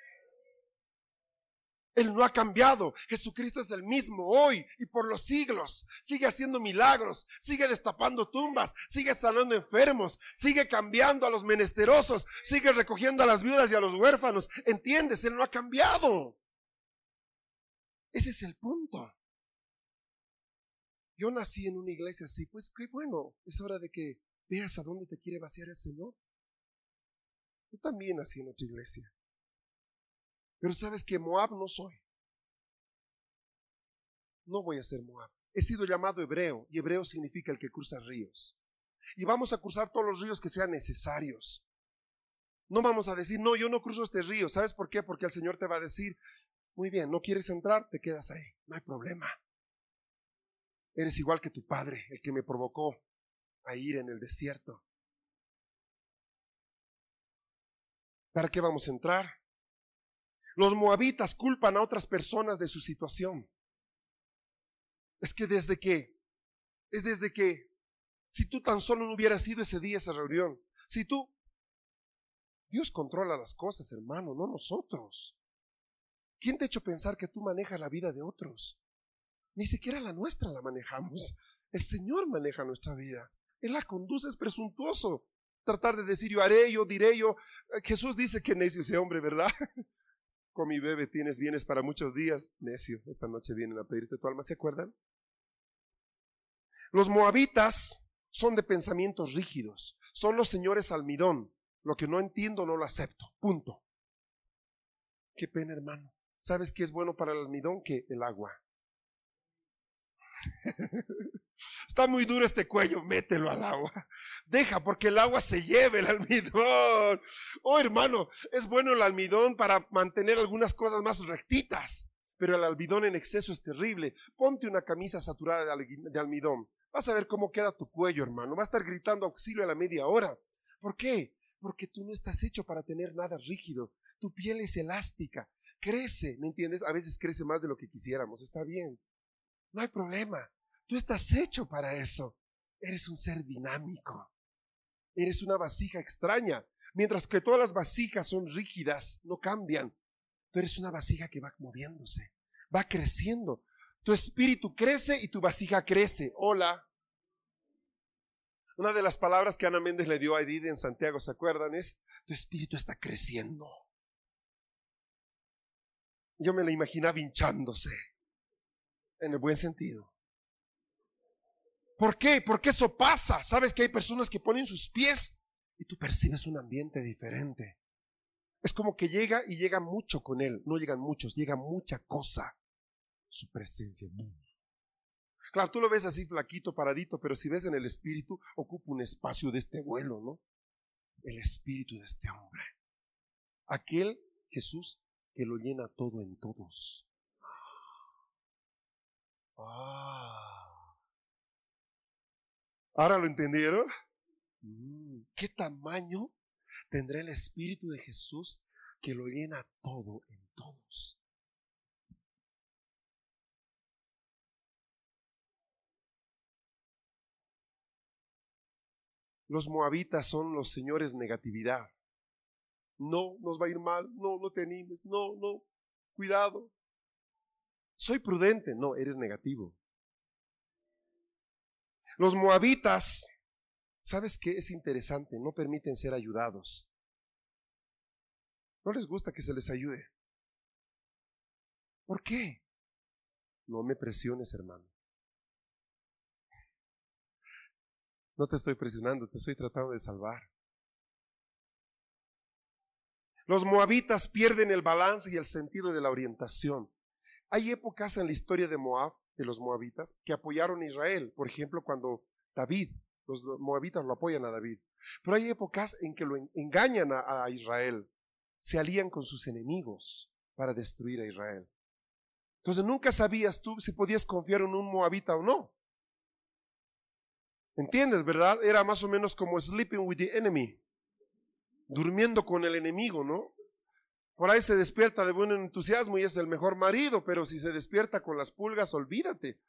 Él no ha cambiado. Jesucristo es el mismo hoy y por los siglos. Sigue haciendo milagros, sigue destapando tumbas, sigue sanando enfermos, sigue cambiando a los menesterosos, sigue recogiendo a las viudas y a los huérfanos. ¿Entiendes? Él no ha cambiado. Ese es el punto. Yo nací en una iglesia así, pues qué bueno, es hora de que veas a dónde te quiere vaciar el Señor. Yo también nací en otra iglesia. Pero sabes que Moab no soy. No voy a ser Moab. He sido llamado hebreo y hebreo significa el que cruza ríos. Y vamos a cruzar todos los ríos que sean necesarios. No vamos a decir, no, yo no cruzo este río. ¿Sabes por qué? Porque el Señor te va a decir, muy bien, no quieres entrar, te quedas ahí. No hay problema. Eres igual que tu padre, el que me provocó a ir en el desierto. ¿Para qué vamos a entrar? Los moabitas culpan a otras personas de su situación. Es que desde que, es desde que, si tú tan solo no hubieras ido ese día a esa reunión, si tú, Dios controla las cosas, hermano, no nosotros. ¿Quién te ha hecho pensar que tú manejas la vida de otros? Ni siquiera la nuestra la manejamos. El Señor maneja nuestra vida. Él la conduce, es presuntuoso tratar de decir yo haré, yo diré, yo. Eh, Jesús dice que necio ese hombre, ¿verdad? Con mi bebé tienes bienes para muchos días. Necio, esta noche vienen a pedirte tu alma, ¿se acuerdan? Los moabitas son de pensamientos rígidos, son los señores almidón. Lo que no entiendo no lo acepto, punto. Qué pena, hermano. ¿Sabes qué es bueno para el almidón? Que el agua. Está muy duro este cuello, mételo al agua. Deja porque el agua se lleve el almidón. Oh, hermano, es bueno el almidón para mantener algunas cosas más rectitas, pero el almidón en exceso es terrible. Ponte una camisa saturada de almidón. Vas a ver cómo queda tu cuello, hermano. Va a estar gritando auxilio a la media hora. ¿Por qué? Porque tú no estás hecho para tener nada rígido. Tu piel es elástica. Crece, ¿me entiendes? A veces crece más de lo que quisiéramos. Está bien. No hay problema. Tú estás hecho para eso. Eres un ser dinámico. Eres una vasija extraña. Mientras que todas las vasijas son rígidas, no cambian. Tú eres una vasija que va moviéndose, va creciendo. Tu espíritu crece y tu vasija crece. Hola. Una de las palabras que Ana Méndez le dio a Edith en Santiago, ¿se acuerdan? Es, tu espíritu está creciendo. Yo me la imaginaba hinchándose, en el buen sentido. ¿Por qué? Porque eso pasa. Sabes que hay personas que ponen sus pies y tú percibes un ambiente diferente. Es como que llega y llega mucho con él. No llegan muchos, llega mucha cosa. Su presencia. Claro, tú lo ves así flaquito, paradito, pero si ves en el espíritu, ocupa un espacio de este vuelo, ¿no? El espíritu de este hombre. Aquel Jesús que lo llena todo en todos. ¿Ahora lo entendieron? Mm, ¿Qué tamaño tendrá el Espíritu de Jesús que lo llena todo en todos? Los moabitas son los señores negatividad. No, nos va a ir mal, no, no te animes, no, no, cuidado. Soy prudente, no, eres negativo. Los moabitas, ¿sabes qué? Es interesante, no permiten ser ayudados. No les gusta que se les ayude. ¿Por qué? No me presiones, hermano. No te estoy presionando, te estoy tratando de salvar. Los moabitas pierden el balance y el sentido de la orientación. Hay épocas en la historia de Moab de los moabitas que apoyaron a Israel. Por ejemplo, cuando David, los moabitas lo apoyan a David. Pero hay épocas en que lo engañan a, Israel, se alían con sus enemigos para destruir a Israel. Entonces nunca sabías tú si podías confiar en un moabita o no. ¿Entiendes, verdad? Era más o menos como sleeping with the enemy, durmiendo con el enemigo, ¿no? Por ahí se despierta de buen entusiasmo y es el mejor marido, pero si se despierta con las pulgas, olvídate.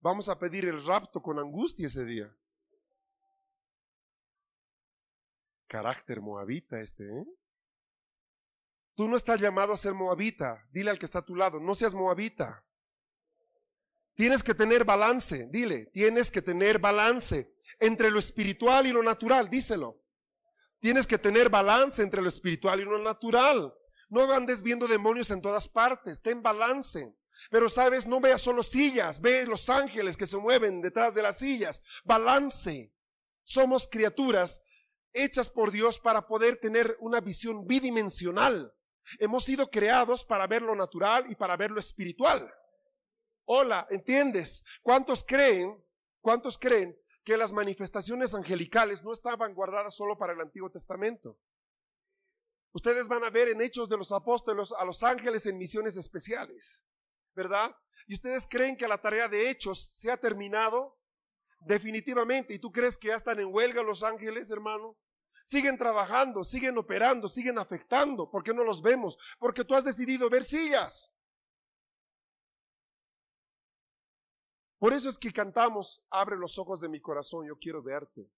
Vamos a pedir el rapto con angustia ese día. Carácter moabita este, ¿eh? Tú no estás llamado a ser moabita. Dile al que está a tu lado, no seas moabita. Tienes que tener balance, dile, tienes que tener balance entre lo espiritual y lo natural, díselo. Tienes que tener balance entre lo espiritual y lo natural. No andes viendo demonios en todas partes, ten balance. Pero sabes, no veas solo sillas, ve los ángeles que se mueven detrás de las sillas. Balance. Somos criaturas hechas por Dios para poder tener una visión bidimensional. Hemos sido creados para ver lo natural y para ver lo espiritual. Hola, ¿entiendes? ¿Cuántos creen? ¿Cuántos creen que las manifestaciones angelicales no estaban guardadas solo para el Antiguo Testamento? Ustedes van a ver en Hechos de los Apóstoles a los ángeles en misiones especiales, ¿verdad? ¿Y ustedes creen que la tarea de Hechos se ha terminado? Definitivamente. ¿Y tú crees que ya están en huelga los ángeles, hermano? Siguen trabajando, siguen operando, siguen afectando. ¿Por qué no los vemos? Porque tú has decidido ver sillas. Por eso es que cantamos, abre los ojos de mi corazón, yo quiero verte.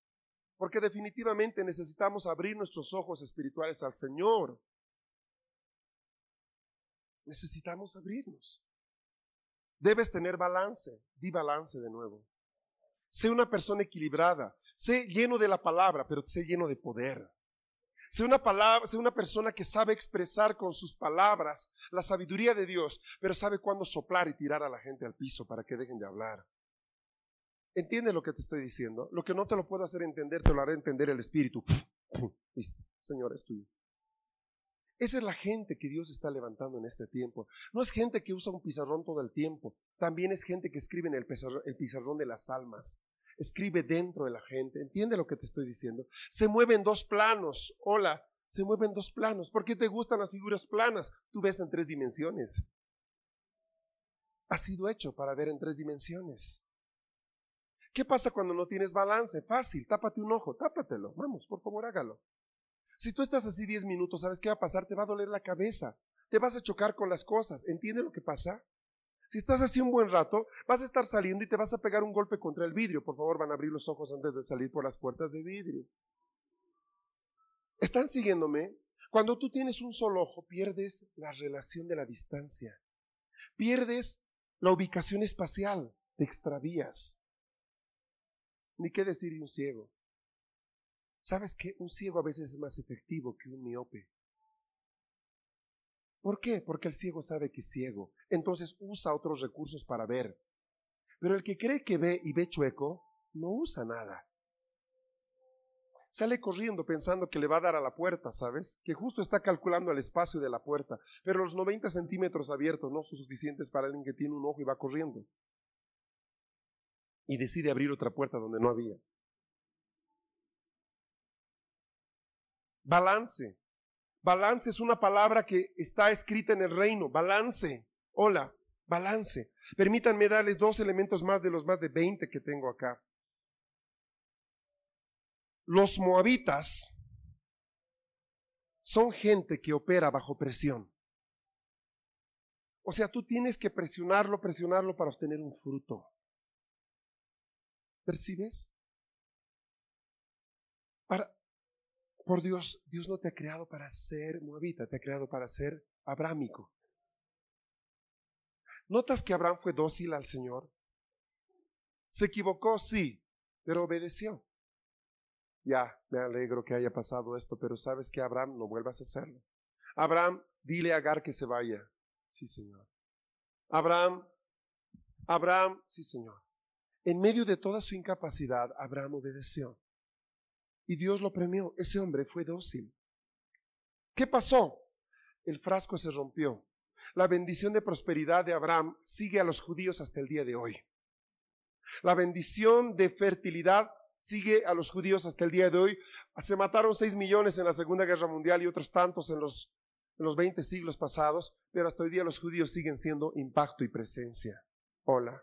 Porque definitivamente necesitamos abrir nuestros ojos espirituales al Señor. Necesitamos abrirnos. Debes tener balance. Di balance de nuevo. Sé una persona equilibrada. Sé lleno de la palabra, pero sé lleno de poder. Sé una, palabra, sé una persona que sabe expresar con sus palabras la sabiduría de Dios, pero sabe cuándo soplar y tirar a la gente al piso para que dejen de hablar. ¿Entiendes lo que te estoy diciendo? Lo que no te lo puedo hacer entender, te lo haré entender el Espíritu. Listo, Señor, es tuyo. Esa es la gente que Dios está levantando en este tiempo. No es gente que usa un pizarrón todo el tiempo. También es gente que escribe en el pizarrón, el pizarrón de las almas. escribe dentro de la gente. ¿Entiende lo que te estoy diciendo? Se mueve en dos planos. Hola, se mueve en dos planos. ¿Por qué te gustan las figuras planas? Tú ves en tres dimensiones. Ha sido hecho para ver en tres dimensiones. ¿Qué pasa cuando no tienes balance? Fácil, tápate un ojo, tápatelo. Vamos, por favor, hágalo. Si tú estás así 10 minutos, ¿sabes qué va a pasar? Te va a doler la cabeza. Te vas a chocar con las cosas. ¿Entiende lo que pasa? Si estás así un buen rato, vas a estar saliendo y te vas a pegar un golpe contra el vidrio. Por favor, van a abrir los ojos antes de salir por las puertas de vidrio. ¿Están siguiéndome? Cuando tú tienes un solo ojo, pierdes la relación de la distancia. Pierdes la ubicación espacial. Te extravías. Ni qué decir de un ciego. ¿Sabes qué? Un ciego a veces es más efectivo que un miope. ¿Por qué? Porque el ciego sabe que es ciego. Entonces usa otros recursos para ver. Pero el que cree que ve y ve chueco, no usa nada. Sale corriendo pensando que le va a dar a la puerta, ¿sabes? Que justo está calculando el espacio de la puerta. Pero los 90 centímetros abiertos no son suficientes para alguien que tiene un ojo y va corriendo y decide abrir otra puerta donde no había. Balance. Balance es una palabra que está escrita en el reino. Balance. Hola, balance. Permítanme darles dos elementos más de los más de 20 que tengo acá. Los moabitas son gente que opera bajo presión. O sea, tú tienes que presionarlo, presionarlo para obtener un fruto. ¿Percibes? Para, por Dios, Dios no te ha creado para ser moabita, te ha creado para ser abrámico. ¿Notas que Abraham fue dócil al Señor? Se equivocó, sí, pero obedeció. Ya, me alegro que haya pasado esto, pero sabes que Abraham no vuelvas a hacerlo. Abraham, dile a Agar que se vaya. Sí, Señor. Abraham, Abraham, sí, Señor. En medio de toda su incapacidad, Abraham obedeció. Y Dios lo premió. Ese hombre fue dócil. ¿Qué pasó? El frasco se rompió. La bendición de prosperidad de Abraham sigue a los judíos hasta el día de hoy. La bendición de fertilidad sigue a los judíos hasta el día de hoy. Se mataron seis millones en la Segunda Guerra Mundial y otros tantos en los, en los 20 siglos pasados, pero hasta hoy día los judíos siguen siendo impacto y presencia. Hola.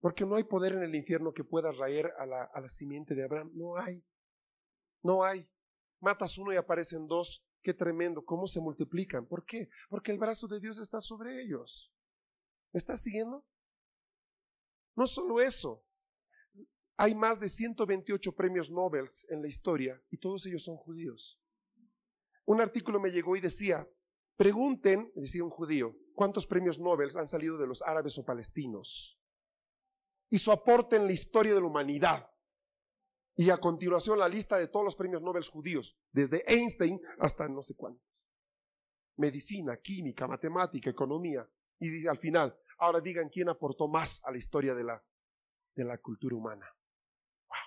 Porque no hay poder en el infierno que pueda raer a la, a la simiente de Abraham. No hay. No hay. Matas uno y aparecen dos. Qué tremendo. ¿Cómo se multiplican? ¿Por qué? Porque el brazo de Dios está sobre ellos. ¿Me estás siguiendo? No solo eso. Hay más de 128 premios Nobel en la historia y todos ellos son judíos. Un artículo me llegó y decía, pregunten, decía un judío, cuántos premios Nobel han salido de los árabes o palestinos y su aporte en la historia de la humanidad. Y a continuación la lista de todos los premios Nobel judíos, desde Einstein hasta no sé cuántos. Medicina, química, matemática, economía. Y al final, ahora digan quién aportó más a la historia de la, de la cultura humana. Wow.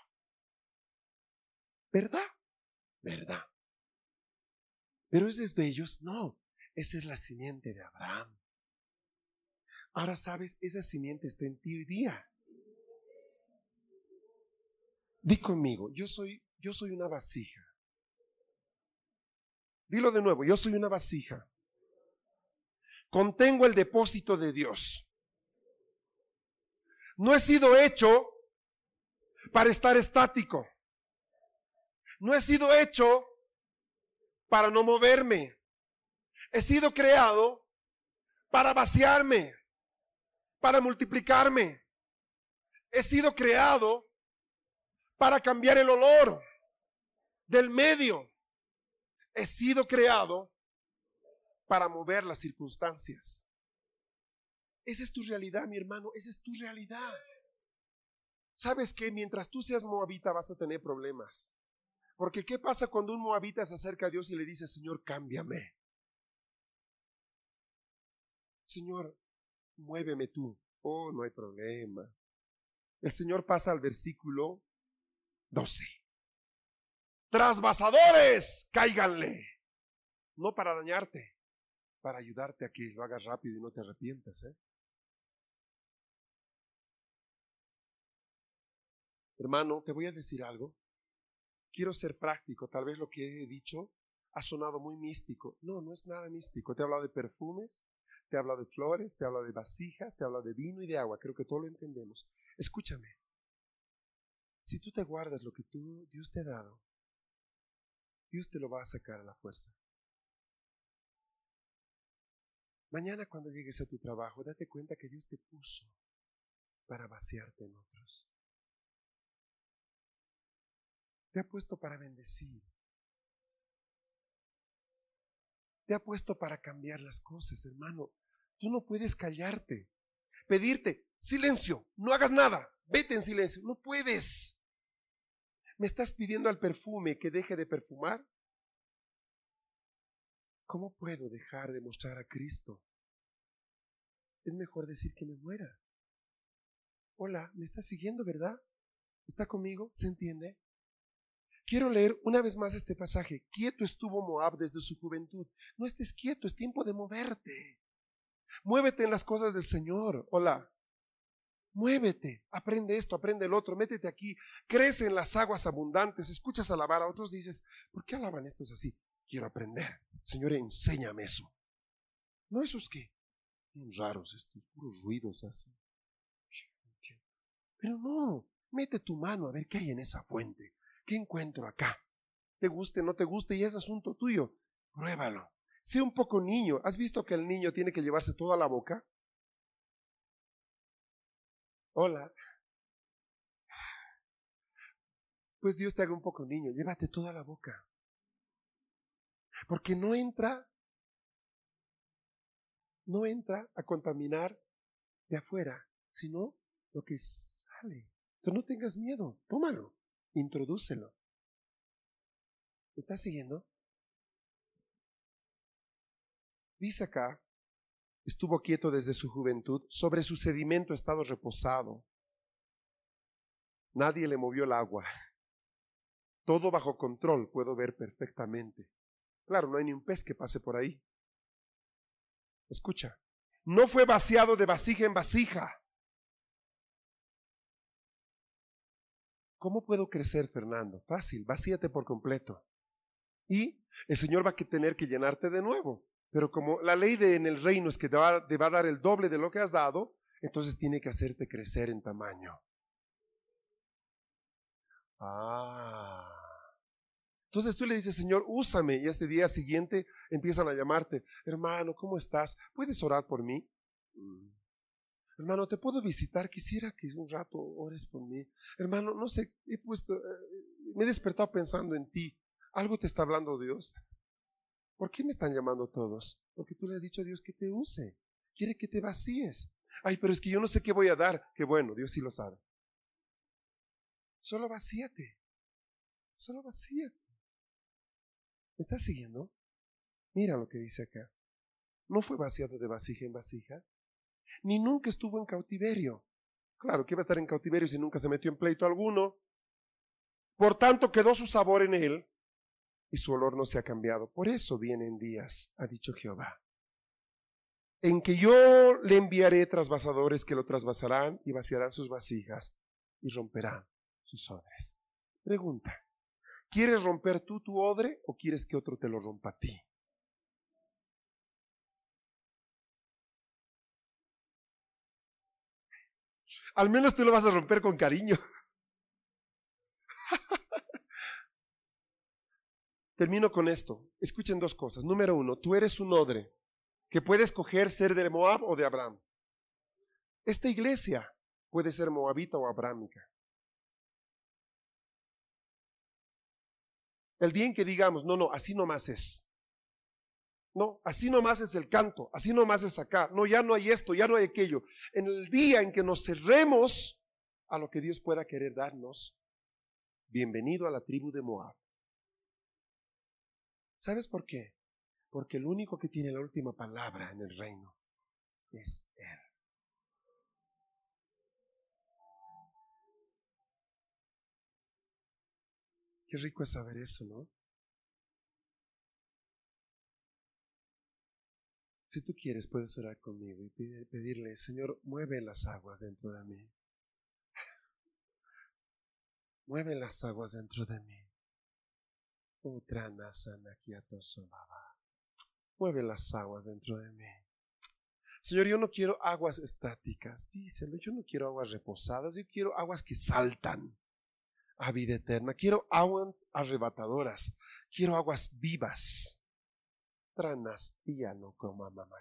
¿Verdad? ¿Verdad? Pero es desde ellos, no. Esa es la simiente de Abraham. Ahora sabes, esa simiente está en ti hoy día. Di conmigo, yo soy, yo soy una vasija. Dilo de nuevo, yo soy una vasija. Contengo el depósito de Dios. No he sido hecho para estar estático. No he sido hecho para no moverme. He sido creado para vaciarme, para multiplicarme. He sido creado para cambiar el olor del medio. He sido creado para mover las circunstancias. Esa es tu realidad, mi hermano, esa es tu realidad. ¿Sabes que Mientras tú seas moabita vas a tener problemas. Porque ¿qué pasa cuando un moabita se acerca a Dios y le dice, Señor, cámbiame? Señor, muéveme tú. Oh, no hay problema. El Señor pasa al versículo 12. Trasvasadores, cáiganle. No para dañarte, para ayudarte a que lo hagas rápido y no te arrepientas. ¿eh? Hermano, te voy a decir algo. Quiero ser práctico. Tal vez lo que he dicho ha sonado muy místico. No, no es nada místico. Te he hablado de perfumes, te he hablado de flores, te he hablado de vasijas, te he hablado de vino y de agua. Creo que todo lo entendemos. Escúchame. Si tú te guardas lo que tú, Dios te ha dado, Dios te lo va a sacar a la fuerza. Mañana cuando llegues a tu trabajo, date cuenta que Dios te puso para vaciarte en otros. Te ha puesto para bendecir. Te ha puesto para cambiar las cosas, hermano. Tú no puedes callarte. Pedirte, silencio, no hagas nada, vete en silencio. No puedes. ¿Me estás pidiendo al perfume que deje de perfumar? ¿Cómo puedo dejar de mostrar a Cristo? Es mejor decir que me muera. Hola, ¿me está siguiendo, verdad? ¿Está conmigo? ¿Se entiende? Quiero leer una vez más este pasaje. Quieto estuvo Moab desde su juventud. No estés quieto, es tiempo de moverte. Muévete en las cosas del Señor. Hola. Muévete, aprende esto, aprende el otro, métete aquí, crece en las aguas abundantes, escuchas alabar a otros, dices, ¿por qué alaban estos así? Quiero aprender. Señor, enséñame eso. No, esos que, bien raros estos, puros ruidos así. Pero no, mete tu mano a ver qué hay en esa fuente. ¿Qué encuentro acá? ¿Te guste, no te guste? Y es asunto tuyo. Pruébalo. Sé un poco niño. ¿Has visto que el niño tiene que llevarse todo a la boca? Hola. Pues Dios te haga un poco niño. Llévate todo a la boca. Porque no entra, no entra a contaminar de afuera, sino lo que sale. Tú no tengas miedo, tómalo, introdúcelo. ¿Me estás siguiendo? Dice acá, estuvo quieto desde su juventud, sobre su sedimento ha estado reposado. Nadie le movió el agua. Todo bajo control, puedo ver perfectamente. Claro, no hay ni un pez que pase por ahí. Escucha, no fue vaciado de vasija en vasija. ¿Cómo puedo crecer, Fernando? Fácil, vacíate por completo. Y el Señor va a tener que llenarte de nuevo. Pero como la ley en el reino es que te va, te va a dar el doble de lo que has dado, entonces tiene que hacerte crecer en tamaño. Ah. Entonces tú le dices, Señor, úsame. Y ese día siguiente empiezan a llamarte, hermano, ¿cómo estás? ¿Puedes orar por mí? Mm. Hermano, ¿te puedo visitar? Quisiera que un rato ores por mí. Hermano, no sé, he puesto, eh, me he despertado pensando en ti. ¿Algo te está hablando Dios? ¿Por qué me están llamando todos? Porque tú le has dicho a Dios que te use. Quiere que te vacíes. Ay, pero es que yo no sé qué voy a dar. Qué bueno, Dios sí lo sabe. Solo vacíate. Solo vacíate. ¿Me estás siguiendo? Mira lo que dice acá. No fue vaciado de vasija en vasija, ni nunca estuvo en cautiverio. Claro, que iba a estar en cautiverio si nunca se metió en pleito alguno. Por tanto, quedó su sabor en él y su olor no se ha cambiado. Por eso vienen días, ha dicho Jehová, en que yo le enviaré trasvasadores que lo trasvasarán y vaciarán sus vasijas y romperán sus odres. Pregunta, ¿Quieres romper tú tu odre o quieres que otro te lo rompa a ti? Al menos tú lo vas a romper con cariño. Termino con esto. Escuchen dos cosas. Número uno, tú eres un odre que puede escoger ser de Moab o de Abraham. Esta iglesia puede ser moabita o abrámica. El día en que digamos, no, no, así nomás es. No, así nomás es el canto, así nomás es acá. No, ya no hay esto, ya no hay aquello. En el día en que nos cerremos a lo que Dios pueda querer darnos, bienvenido a la tribu de Moab. ¿Sabes por qué? Porque el único que tiene la última palabra en el reino es Él. Qué rico es saber eso, ¿no? Si tú quieres, puedes orar conmigo y pedirle, Señor, mueve las aguas dentro de mí. Mueve las aguas dentro de mí. Mueve las aguas dentro de mí. Señor, yo no quiero aguas estáticas, díselo. Yo no quiero aguas reposadas, yo quiero aguas que saltan a vida eterna. Quiero aguas arrebatadoras, quiero aguas vivas. Tranastía no como mamá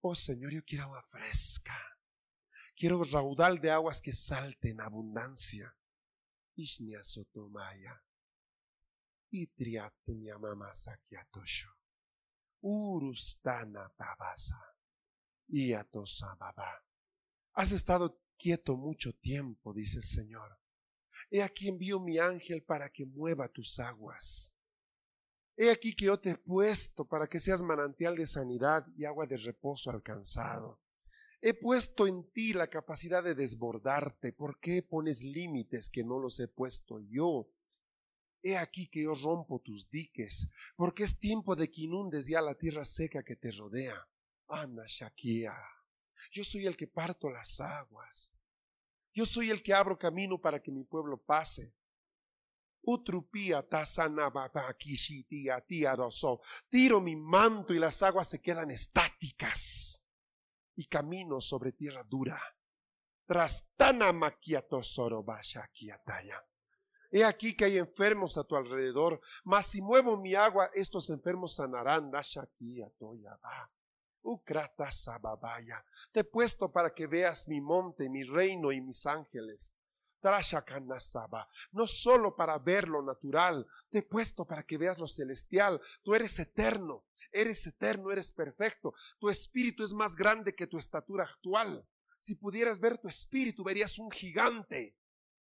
Oh Señor, yo quiero agua fresca. Quiero raudal de aguas que salten en abundancia. Ishnia sotomaya. Sakiatosho. Urustana babasa. Iatosa baba. Has estado quieto mucho tiempo, dice el Señor. He aquí envío mi ángel para que mueva tus aguas. He aquí que yo te he puesto para que seas manantial de sanidad y agua de reposo alcanzado. He puesto en ti la capacidad de desbordarte. ¿Por qué pones límites que no los he puesto yo? He aquí que yo rompo tus diques, porque es tiempo de que inundes ya la tierra seca que te rodea. Ana Shakia. Yo soy el que parto las aguas. Yo soy el que abro camino para que mi pueblo pase. Utrupía Tiro mi manto y las aguas se quedan estáticas. Y camino sobre tierra dura. Trastana He aquí que hay enfermos a tu alrededor, mas si muevo mi agua, estos enfermos sanarán. Te he puesto para que veas mi monte, mi reino y mis ángeles. No solo para ver lo natural, te he puesto para que veas lo celestial. Tú eres eterno, eres eterno, eres perfecto. Tu espíritu es más grande que tu estatura actual. Si pudieras ver tu espíritu, verías un gigante.